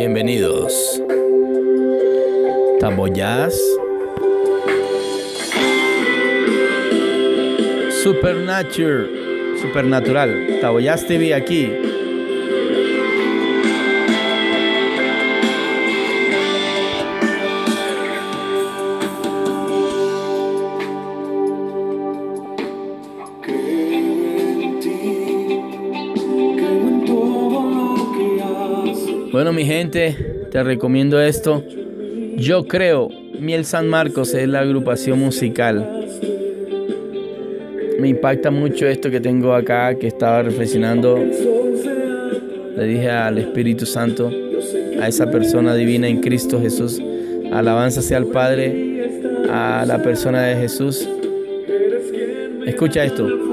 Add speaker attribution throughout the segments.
Speaker 1: Bienvenidos. Tamboyas. Supernatural. Supernatural. Taboyas TV aquí. Mi gente, te recomiendo esto. Yo creo, Miel San Marcos es la agrupación musical. Me impacta mucho esto que tengo acá, que estaba reflexionando. Le dije al Espíritu Santo, a esa persona divina en Cristo Jesús. Alabanza sea al Padre, a la persona de Jesús. Escucha esto.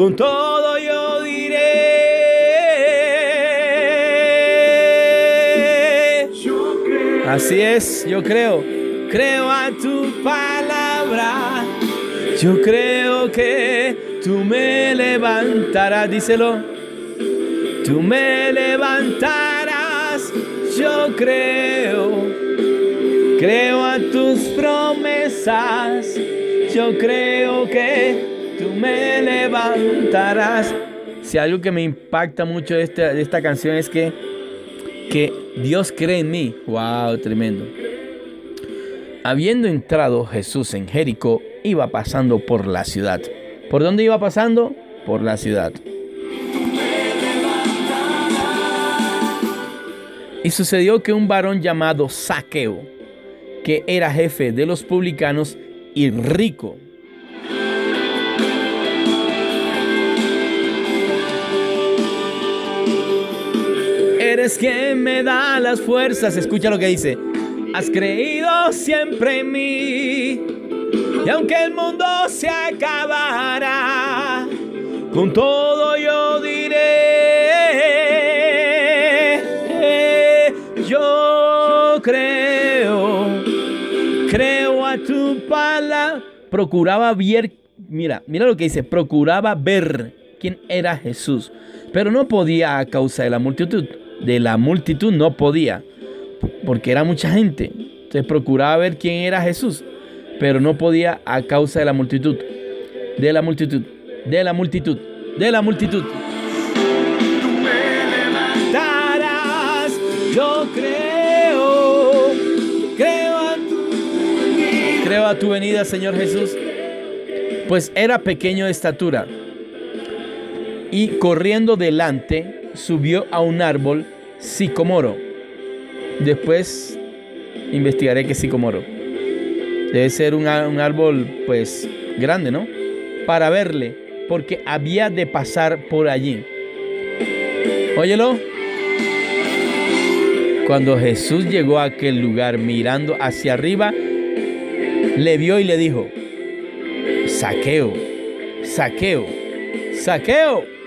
Speaker 1: Con todo yo diré. Así es, yo creo. Creo a tu palabra. Yo creo que tú me levantarás, díselo. Tú me levantarás. Yo creo Creo a tus promesas, yo creo que me levantarás. Si algo que me impacta mucho de esta, de esta canción es que, que Dios cree en mí. ¡Wow! Tremendo. Habiendo entrado Jesús en Jericó, iba pasando por la ciudad. ¿Por dónde iba pasando? Por la ciudad. Y sucedió que un varón llamado Saqueo, que era jefe de los publicanos y rico. Eres quien me da las fuerzas. Escucha lo que dice. Has creído siempre en mí. Y aunque el mundo se acabara, con todo yo diré. Yo creo creo a tu palabra. Procuraba ver, mira, mira lo que dice, procuraba ver quién era Jesús, pero no podía a causa de la multitud. De la multitud no podía, porque era mucha gente. Entonces procuraba ver quién era Jesús, pero no podía a causa de la multitud. De la multitud, de la multitud, de la multitud. Tú me levantarás, yo creo, creo creo a tu venida, Señor Jesús, pues era pequeño de estatura. Y corriendo delante, subió a un árbol sicomoro. Después investigaré qué sicomoro. Debe ser un, un árbol, pues, grande, ¿no? Para verle, porque había de pasar por allí. Óyelo. Cuando Jesús llegó a aquel lugar mirando hacia arriba, le vio y le dijo, saqueo, saqueo, saqueo.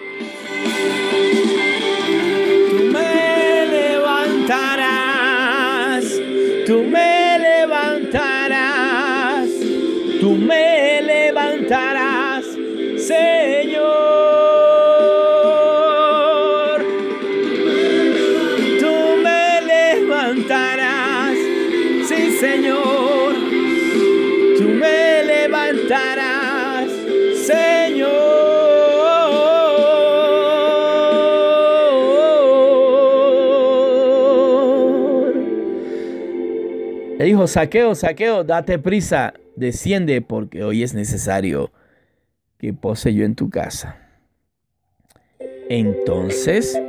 Speaker 1: Saqueo, saqueo, date prisa, desciende porque hoy es necesario que pose yo en tu casa. Entonces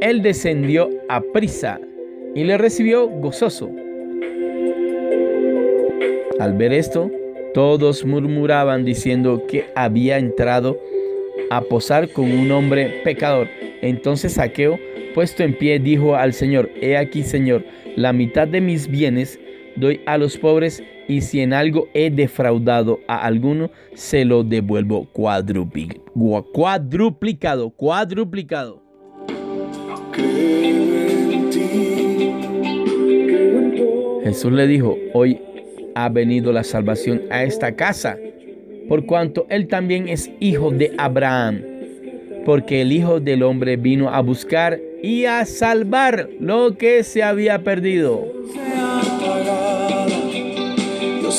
Speaker 1: él descendió a prisa y le recibió gozoso. Al ver esto, todos murmuraban diciendo que había entrado a posar con un hombre pecador. Entonces Saqueo, puesto en pie, dijo al Señor, He aquí, Señor, la mitad de mis bienes doy a los pobres, y si en algo he defraudado a alguno, se lo devuelvo cuadruplicado, cuadruplicado. Jesús le dijo, hoy ha venido la salvación a esta casa, por cuanto él también es hijo de Abraham. Porque el Hijo del Hombre vino a buscar y a salvar lo que se había perdido.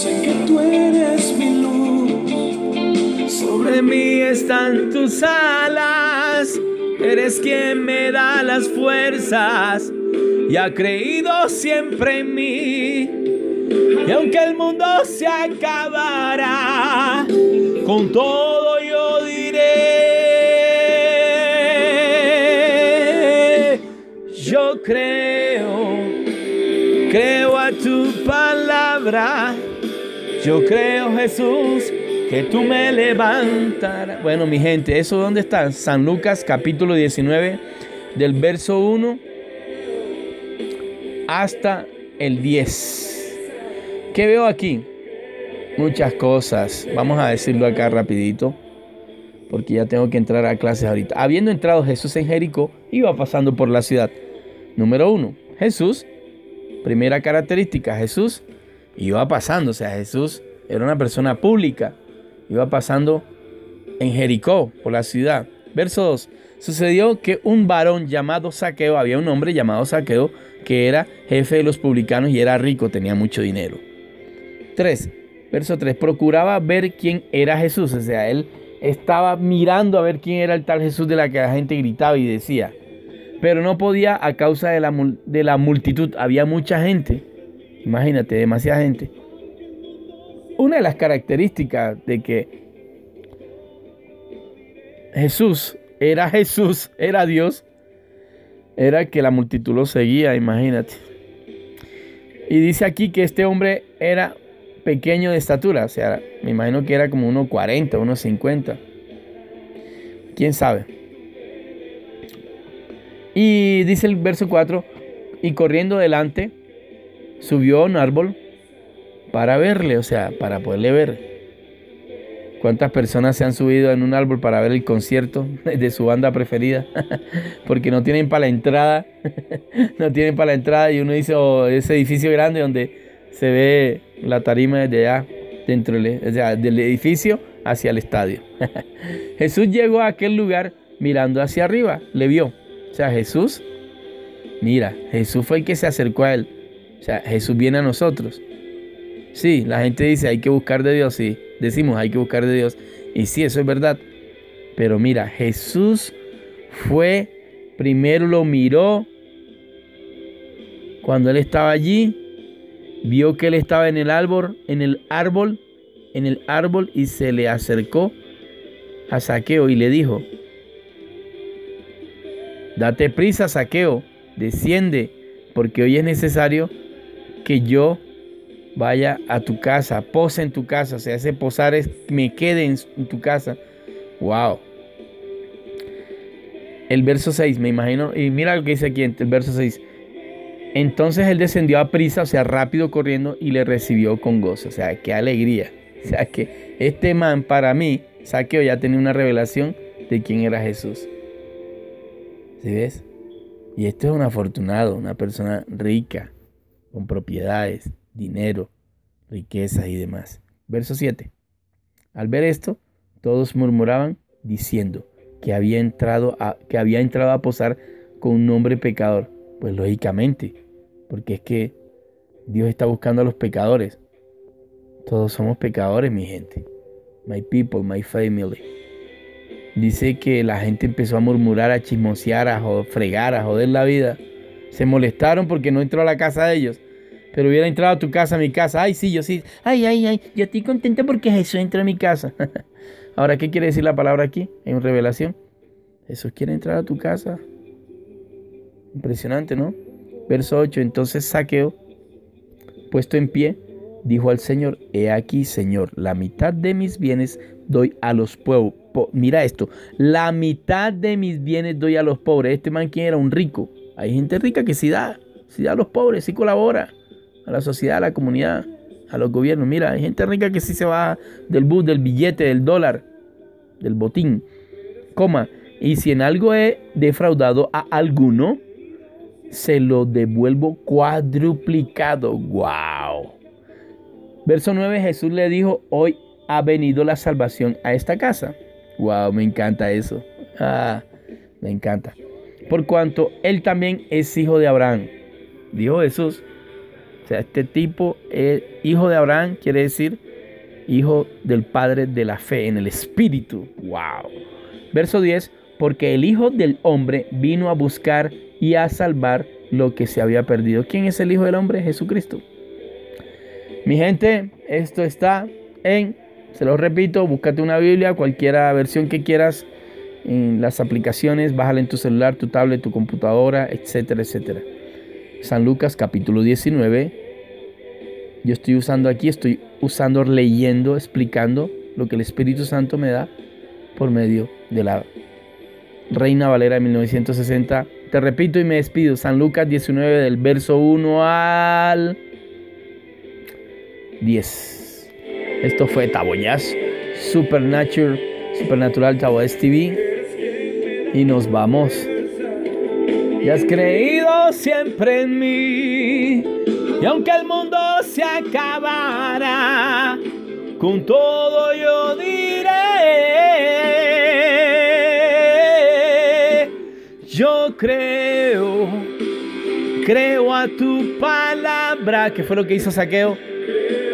Speaker 1: Sé que tú eres mi luz. Sobre mí están tus alas. Eres quien me da las fuerzas y ha creído siempre en mí. Y aunque el mundo se acabará, con todo yo diré, yo creo, creo a tu palabra, yo creo Jesús que tú me levantarás. Bueno, mi gente, ¿eso dónde está? San Lucas capítulo 19, del verso 1 hasta el 10. ¿Qué veo aquí? Muchas cosas. Vamos a decirlo acá rapidito. Porque ya tengo que entrar a clases ahorita. Habiendo entrado Jesús en Jericó, iba pasando por la ciudad. Número uno, Jesús. Primera característica, Jesús iba pasando. O sea, Jesús era una persona pública. Iba pasando en Jericó, por la ciudad. Verso 2. Sucedió que un varón llamado Saqueo, había un hombre llamado Saqueo, que era jefe de los publicanos y era rico, tenía mucho dinero. 3, verso 3, procuraba ver quién era Jesús, o sea, él estaba mirando a ver quién era el tal Jesús de la que la gente gritaba y decía, pero no podía a causa de la, de la multitud, había mucha gente, imagínate, demasiada gente. Una de las características de que Jesús era Jesús, era Dios, era que la multitud lo seguía, imagínate. Y dice aquí que este hombre era pequeño de estatura, o sea, me imagino que era como 1,40, 1,50. ¿Quién sabe? Y dice el verso 4, y corriendo delante, subió a un árbol para verle, o sea, para poderle ver. ¿Cuántas personas se han subido en un árbol para ver el concierto de su banda preferida? Porque no tienen para la entrada, no tienen para la entrada y uno dice, oh, ese edificio grande donde se ve la tarima desde allá, dentro del edificio hacia el estadio. Jesús llegó a aquel lugar mirando hacia arriba, le vio. O sea, Jesús, mira, Jesús fue el que se acercó a él. O sea, Jesús viene a nosotros. Sí, la gente dice hay que buscar de Dios, sí, decimos hay que buscar de Dios. Y sí, eso es verdad. Pero mira, Jesús fue, primero lo miró cuando él estaba allí, vio que él estaba en el árbol, en el árbol, en el árbol y se le acercó a Saqueo y le dijo, date prisa, Saqueo, desciende, porque hoy es necesario que yo vaya a tu casa, pose en tu casa, o sea, ese posar es me quede en, tu casa. Wow. El verso 6, me imagino, y mira lo que dice aquí el verso 6. Entonces él descendió a prisa, o sea, rápido corriendo, y le recibió con gozo. O sea, qué alegría. O sea, que este man para mí, Saqueo ya tenía una revelación de quién era Jesús. ¿Sí ves? Y este es un afortunado, una persona rica, con propiedades, dinero, riquezas y demás. Verso 7. Al ver esto, todos murmuraban diciendo que había entrado a, que había entrado a posar con un hombre pecador. Pues lógicamente, porque es que Dios está buscando a los pecadores. Todos somos pecadores, mi gente. My people, my family. Dice que la gente empezó a murmurar, a chismosear, a fregar, a joder la vida. Se molestaron porque no entró a la casa de ellos. Pero hubiera entrado a tu casa, a mi casa. Ay, sí, yo sí. Ay, ay, ay. Yo estoy contenta porque Jesús entró a mi casa. Ahora, ¿qué quiere decir la palabra aquí? En revelación. Jesús quiere entrar a tu casa. Impresionante, ¿no? Verso 8. Entonces Saqueo, puesto en pie, dijo al Señor, he aquí, Señor, la mitad de mis bienes doy a los pobres. Mira esto, la mitad de mis bienes doy a los pobres. Este man, ¿quién era? Un rico. Hay gente rica que sí da, sí da a los pobres, sí colabora a la sociedad, a la comunidad, a los gobiernos. Mira, hay gente rica que sí se va del bus, del billete, del dólar, del botín. Coma, y si en algo he defraudado a alguno, se lo devuelvo cuadruplicado. ¡Wow! Verso 9, Jesús le dijo, hoy ha venido la salvación a esta casa. Wow, me encanta eso. Ah, me encanta. Por cuanto él también es hijo de Abraham. Dijo Jesús. O sea, este tipo es hijo de Abraham, quiere decir hijo del Padre de la fe en el Espíritu. Wow. Verso 10, porque el Hijo del Hombre vino a buscar y a salvar lo que se había perdido. ¿Quién es el Hijo del Hombre? Jesucristo. Mi gente, esto está en, se lo repito, búscate una Biblia, cualquiera versión que quieras en las aplicaciones, bájala en tu celular, tu tablet, tu computadora, etcétera, etcétera. San Lucas capítulo 19. Yo estoy usando aquí, estoy usando, leyendo, explicando lo que el Espíritu Santo me da por medio de la Reina Valera de 1960. Te repito y me despido. San Lucas 19 del verso 1 al 10. Esto fue Taboyas, Supernatural, Supernatural Taboyas TV. Y nos vamos. Y has creído siempre en mí. Y aunque el mundo se acabara, con todo yo diré. Yo creo, creo a tu palabra. ¿Qué fue lo que hizo Saqueo?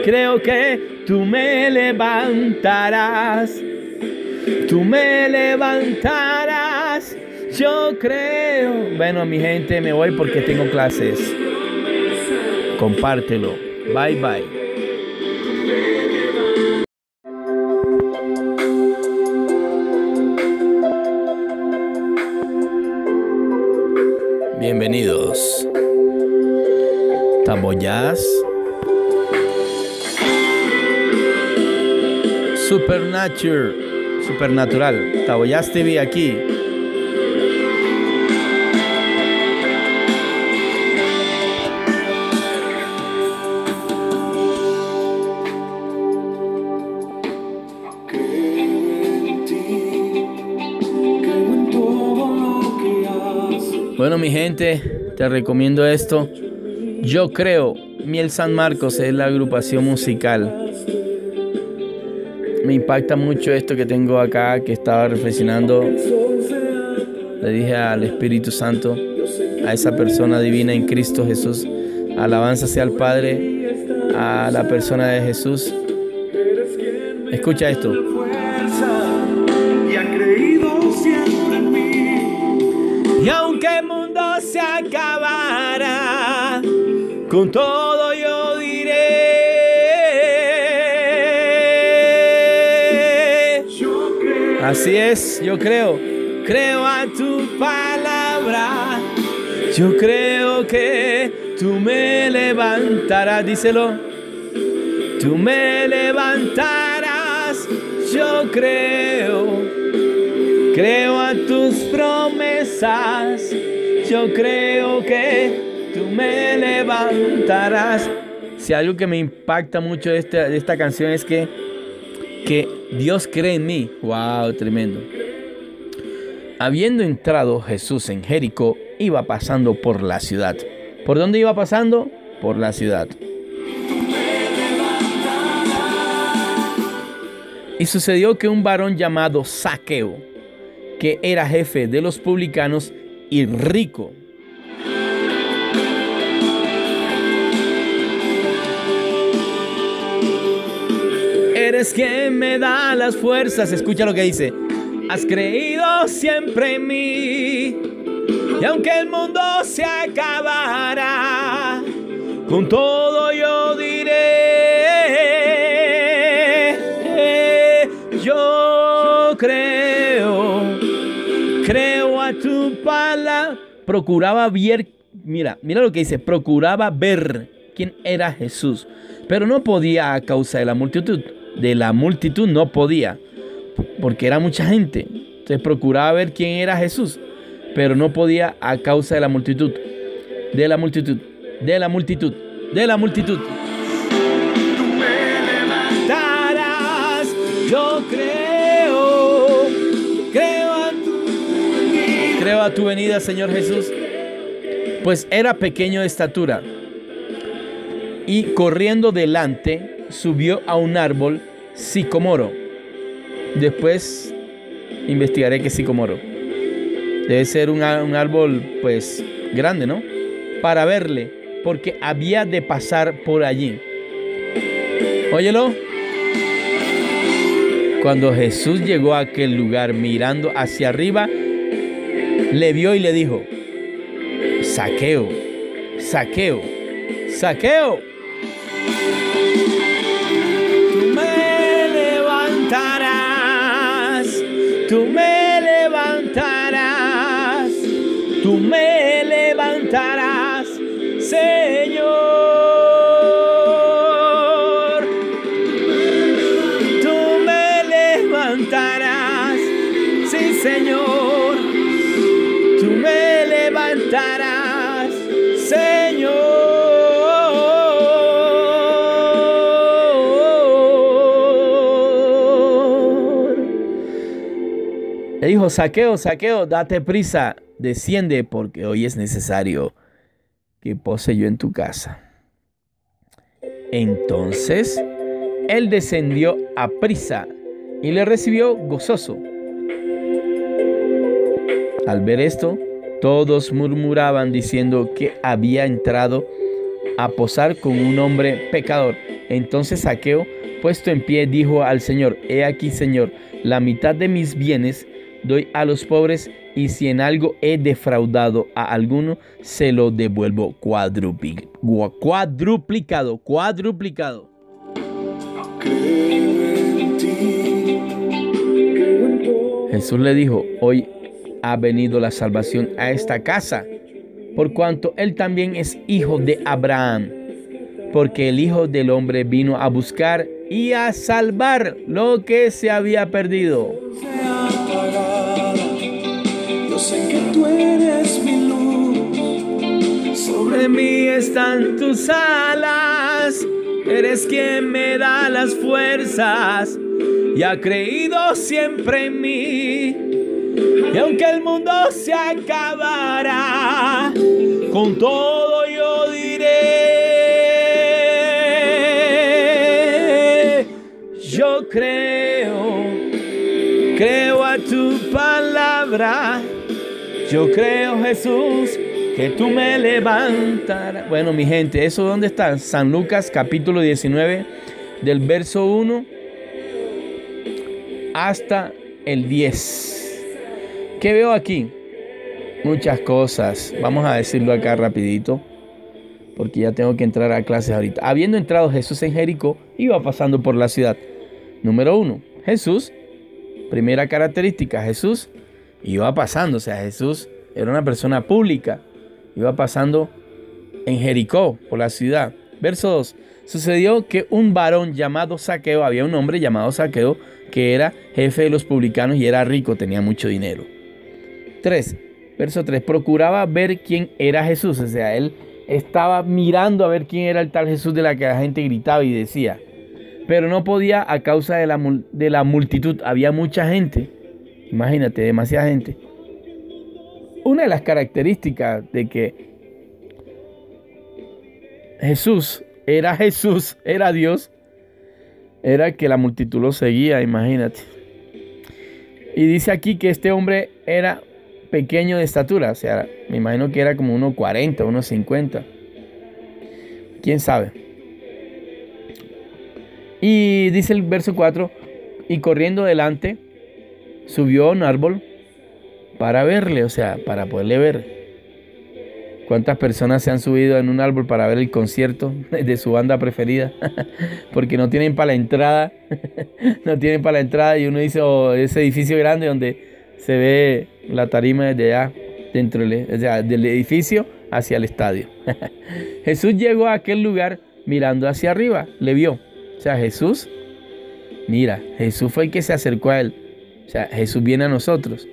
Speaker 1: Creo que tú me levantarás. Tú me levantarás. Yo creo. Bueno, mi gente, me voy porque tengo clases. Compártelo. Bye bye. Bienvenidos. Taboyas. Supernatural. Supernatural. Taboyas TV aquí. Mi gente, te recomiendo esto. Yo creo, Miel San Marcos es la agrupación musical. Me impacta mucho esto que tengo acá, que estaba reflexionando. Le dije al Espíritu Santo, a esa persona divina en Cristo Jesús. Alabanza sea al Padre, a la persona de Jesús. Escucha esto. Con todo yo diré. Así es, yo creo. Creo a tu palabra. Yo creo que tú me levantarás. Díselo. Tú me levantarás. Yo creo. Creo a tus promesas, yo creo que me levantarás. Si algo que me impacta mucho de esta, esta canción es que, que Dios cree en mí. ¡Wow! Tremendo. Habiendo entrado Jesús en Jericó, iba pasando por la ciudad. ¿Por dónde iba pasando? Por la ciudad. Y sucedió que un varón llamado Saqueo, que era jefe de los publicanos y rico. Eres quien me da las fuerzas. Escucha lo que dice. Has creído siempre en mí. Y aunque el mundo se acabara, con todo yo diré. Yo creo creo a tu palabra. Procuraba ver, mira, mira lo que dice, procuraba ver quién era Jesús, pero no podía a causa de la multitud. De la multitud no podía, porque era mucha gente. Entonces procuraba ver quién era Jesús, pero no podía a causa de la multitud. De la multitud, de la multitud, de la multitud. Tú me levantarás, yo creo, creo a tu, creo a tu venida, Señor Jesús. Pues era pequeño de estatura y corriendo delante subió a un árbol sicomoro. Después investigaré qué es sicomoro. Debe ser un, un árbol, pues, grande, ¿no? Para verle, porque había de pasar por allí. Óyelo. Cuando Jesús llegó a aquel lugar mirando hacia arriba, le vio y le dijo, saqueo, saqueo, saqueo. Tú saqueo, saqueo, date prisa, desciende porque hoy es necesario que pose yo en tu casa. Entonces él descendió a prisa y le recibió gozoso. Al ver esto, todos murmuraban diciendo que había entrado a posar con un hombre pecador. Entonces Saqueo, puesto en pie, dijo al Señor, He aquí, Señor, la mitad de mis bienes doy a los pobres, y si en algo he defraudado a alguno, se lo devuelvo gua- cuadruplicado, cuadruplicado. Jesús le dijo, hoy ha venido la salvación a esta casa, por cuanto él también es hijo de Abraham, porque el Hijo del Hombre vino a buscar y a salvar lo que se había perdido. Mí están tus alas, eres quien me da las fuerzas y ha creído siempre en mí. Y aunque el mundo se acabará, con todo yo diré, yo creo, creo a tu palabra. Yo creo, Jesús, que tú me levantarás. Bueno, mi gente, ¿eso dónde está? San Lucas capítulo 19, del verso 1 hasta el 10. ¿Qué veo aquí? Muchas cosas. Vamos a decirlo acá rapidito, porque ya tengo que entrar a clases ahorita. Habiendo entrado Jesús en Jericó, iba pasando por la ciudad. Número 1. Jesús, primera característica, Jesús iba pasando, o sea, Jesús era una persona pública, iba pasando en Jericó, por la ciudad. Verso 2. Sucedió que un varón llamado Saqueo, había un hombre llamado Saqueo, que era jefe de los publicanos y era rico, tenía mucho dinero. 3. Verso 3. Procuraba ver quién era Jesús, o sea, él estaba mirando a ver quién era el tal Jesús de la que la gente gritaba y decía, pero no podía a causa de la, de la multitud, había mucha gente. Imagínate, demasiada gente. Una de las características de que Jesús era Jesús, era Dios, era que la multitud lo seguía, imagínate. Y dice aquí que este hombre era pequeño de estatura, o sea, me imagino que era como 1,40, 1,50. ¿Quién sabe? Y dice el verso 4, y corriendo delante, subió a un árbol para verle, o sea, para poderle ver. ¿Cuántas personas se han subido en un árbol para ver el concierto de su banda preferida? Porque no tienen para la entrada, no tienen para la entrada y uno dice, oh, ese edificio grande donde se ve la tarima desde allá, dentro del, o sea, del edificio hacia el estadio. Jesús llegó a aquel lugar mirando hacia arriba, le vio. O sea, Jesús, mira, Jesús fue el que se acercó a él. O sea, Jesús viene a nosotros.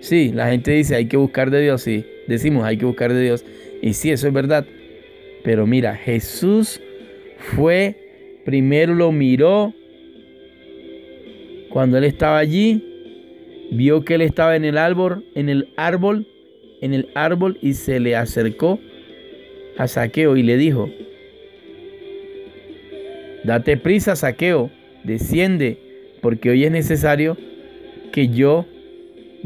Speaker 1: Sí, la gente dice hay que buscar de Dios, sí, decimos hay que buscar de Dios. Y sí, eso es verdad. Pero mira, Jesús fue, primero lo miró, cuando él estaba allí, vio que él estaba en el árbol, en el árbol, en el árbol y se le acercó a Saqueo y le dijo, date prisa, Saqueo, desciende, porque hoy es necesario que yo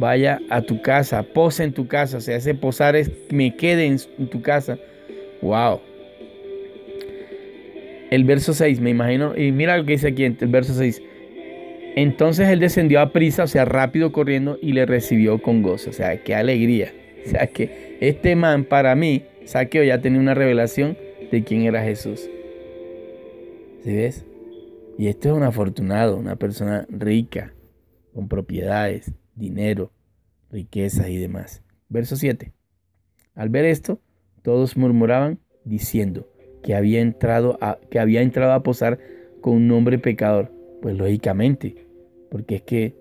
Speaker 1: vaya a tu casa, pose en tu casa, o sea, ese posar es me quede en, tu casa. Wow. El verso 6, me imagino, y mira lo que dice aquí el verso 6. Entonces él descendió a prisa, o sea, rápido corriendo, y le recibió con gozo. O sea, qué alegría. O sea, que este man para mí, Saqueo ya tenía una revelación de quién era Jesús. ¿Sí ves? Y este es un afortunado, una persona rica, con propiedades, dinero, riquezas y demás. Verso 7. Al ver esto, todos murmuraban diciendo que había entrado a, que había entrado a posar con un hombre pecador. Pues lógicamente, porque es que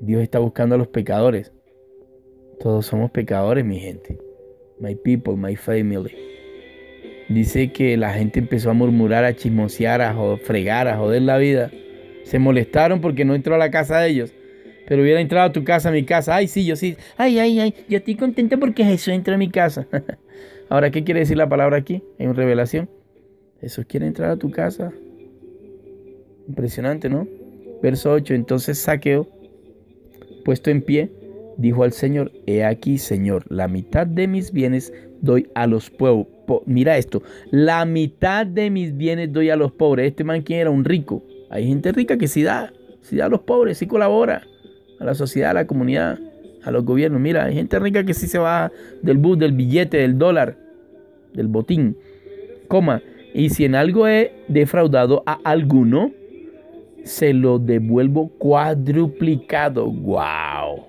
Speaker 1: Dios está buscando a los pecadores. Todos somos pecadores, mi gente. My people, my family. Dice que la gente empezó a murmurar, a chismosear, a fregar, a joder la vida. Se molestaron porque no entró a la casa de ellos. Pero hubiera entrado a tu casa, a mi casa. Ay, sí, yo sí. Ay, ay, ay. Yo estoy contento porque Jesús entró a mi casa. Ahora, ¿qué quiere decir la palabra aquí? En revelación. Jesús quiere entrar a tu casa. Impresionante, ¿no? Verso 8. Entonces Saqueo, puesto en pie, dijo al Señor, he aquí, Señor, la mitad de mis bienes doy a los pobres. Mira esto, la mitad de mis bienes doy a los pobres. Este man, ¿quién era? Un rico. Hay gente rica que sí da, sí da a los pobres, sí colabora a la sociedad, a la comunidad, a los gobiernos. Mira, hay gente rica que sí se va del bus, del billete, del dólar, del botín. Coma, y si en algo he defraudado a alguno, se lo devuelvo cuadruplicado. ¡Wow!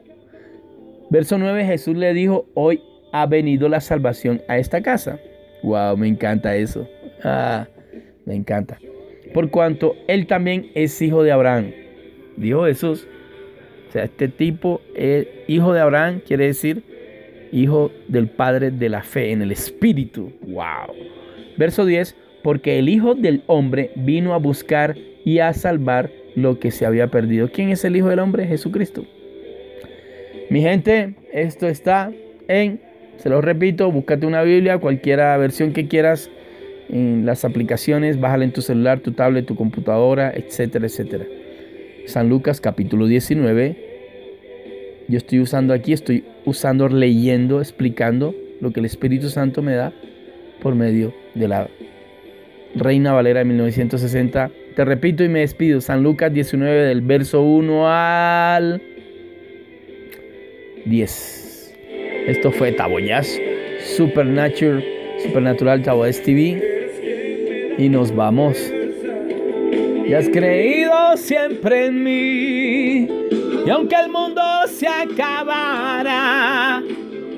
Speaker 1: Verso 9, Jesús le dijo, hoy ha venido la salvación a esta casa. ¡Wow! Me encanta eso. Ah, me encanta. Por cuanto él también es hijo de Abraham. Dijo Jesús. Sea, este tipo es hijo de Abraham, quiere decir hijo del Padre de la fe, en el Espíritu. ¡Wow! Verso 10, porque el Hijo del Hombre vino a buscar y a salvar lo que se había perdido. ¿Quién es el Hijo del Hombre? Jesucristo. Mi gente, esto está en, se lo repito, búscate una Biblia, cualquiera versión que quieras, en las aplicaciones, bájala en tu celular, tu tablet, tu computadora, etcétera, etcétera. San Lucas capítulo 19. Yo estoy usando aquí, estoy usando, leyendo, explicando lo que el Espíritu Santo me da por medio de la Reina Valera de 1960. Te repito y me despido. San Lucas 19 del verso 1 al 10. Esto fue Taboyas, Supernatural, Supernatural Taboyas TV. Y nos vamos. Y has creído siempre en mí. Y aunque el mundo se acabara,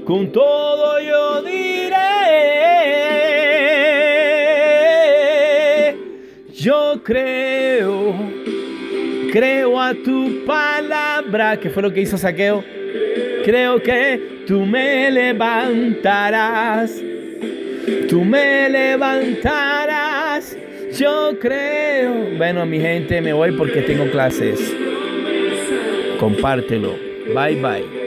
Speaker 1: con todo yo diré. Yo creo, creo a tu palabra. ¿Qué fue lo que hizo Saqueo? Creo que tú me levantarás. Tú me levantarás. Yo creo. Bueno, mi gente, me voy porque tengo clases. Compártelo. Bye bye.